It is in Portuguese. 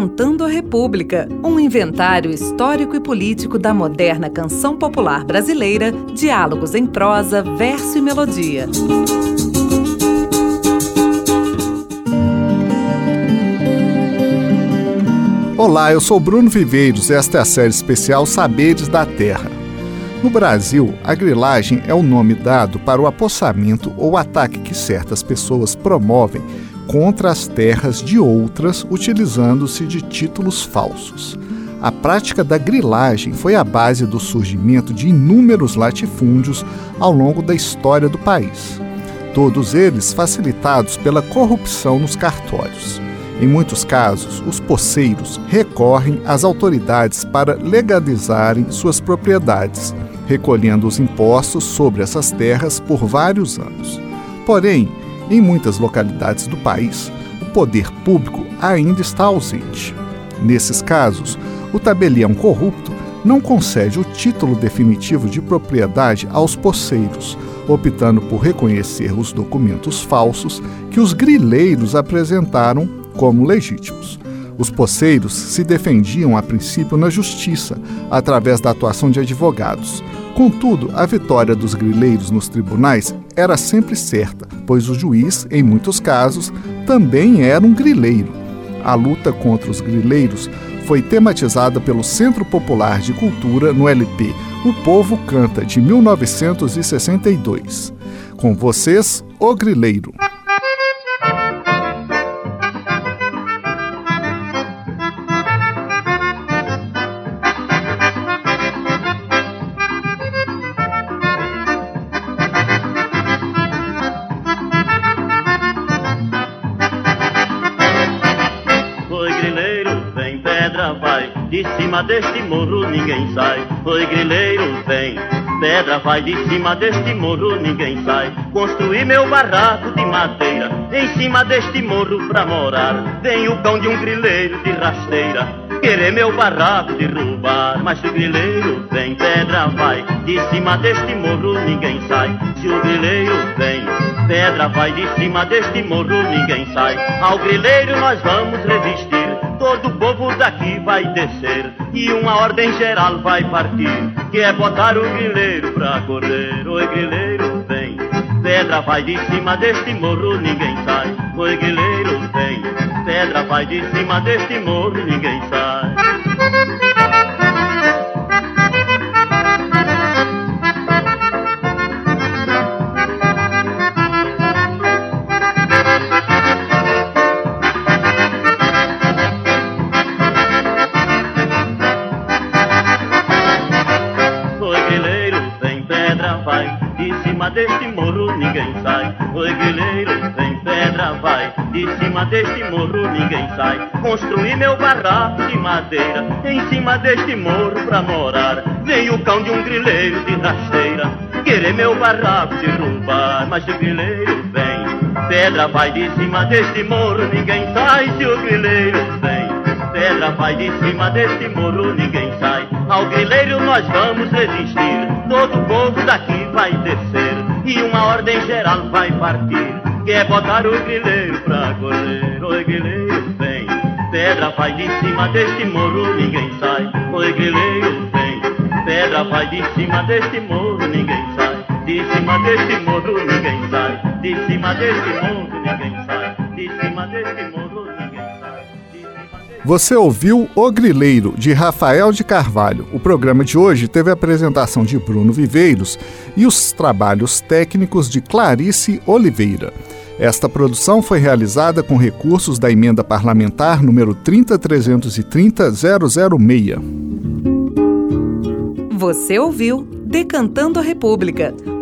Decantando a República, um inventário histórico e político da moderna canção popular brasileira, diálogos em prosa, verso e melodia. Olá, eu sou Bruno Viveiros e esta é a série especial Saberes da Terra. No Brasil, a grilagem é o nome dado para o apossamento ou ataque que certas pessoas promovem contra as terras de outras utilizando-se de títulos falsos. A prática da grilagem foi a base do surgimento de inúmeros latifúndios ao longo da história do país. Todos eles facilitados pela corrupção nos cartórios. Em muitos casos, os poceiros recorrem às autoridades para legalizarem suas propriedades, recolhendo os impostos sobre essas terras por vários anos. Porém, em muitas localidades do país, o poder público ainda está ausente. Nesses casos, o tabelião corrupto não concede o título definitivo de propriedade aos poceiros, optando por reconhecer os documentos falsos que os grileiros apresentaram como legítimos. Os poceiros se defendiam a princípio na justiça, através da atuação de advogados, Contudo, a vitória dos grileiros nos tribunais era sempre certa, pois o juiz, em muitos casos, também era um grileiro. A luta contra os grileiros foi tematizada pelo Centro Popular de Cultura no LP O Povo Canta, de 1962. Com vocês, O Grileiro. De cima deste morro ninguém sai. Oi, grileiro, vem. Pedra vai de cima deste morro, ninguém sai. Construí meu barraco de madeira, em cima deste morro pra morar. Vem o cão de um grileiro de rasteira, querer meu barraco derrubar. Mas se o grileiro vem, pedra vai, de cima deste morro ninguém sai. Se o grileiro vem, pedra vai, de cima deste morro ninguém sai. Ao grileiro nós vamos resistir todo o povo daqui vai descer e uma ordem geral vai partir, que é botar o grileiro pra correr. Oi, grileiro, vem, pedra vai de cima deste morro, ninguém sai. Oi, grileiro, vem, pedra vai de cima deste morro, ninguém sai. Deste morro ninguém sai. Oi, guilheiro, vem pedra, vai. De cima deste morro ninguém sai. Construí meu barraco de madeira, em cima deste morro pra morar. Vem o cão de um grileiro de rasteira, querer meu barraco derrubar. Mas o grileiro vem, pedra vai de cima deste morro, ninguém sai. Se o grileiro vem, pedra vai de cima deste morro, ninguém sai. Ao grileiro nós vamos resistir, todo o povo daqui vai descer e uma ordem geral vai partir, que é botar o grileiro pra correr. Oi, grileiro, vem, pedra vai de cima deste morro, ninguém sai. Oi, grileiro, vem, pedra vai de cima deste morro, ninguém sai. De cima deste morro, ninguém sai. De cima deste morro, ninguém sai. De cima deste morro. Você ouviu O Grileiro, de Rafael de Carvalho. O programa de hoje teve a apresentação de Bruno Viveiros e os trabalhos técnicos de Clarice Oliveira. Esta produção foi realizada com recursos da emenda parlamentar número 3033006. Você ouviu Decantando a República,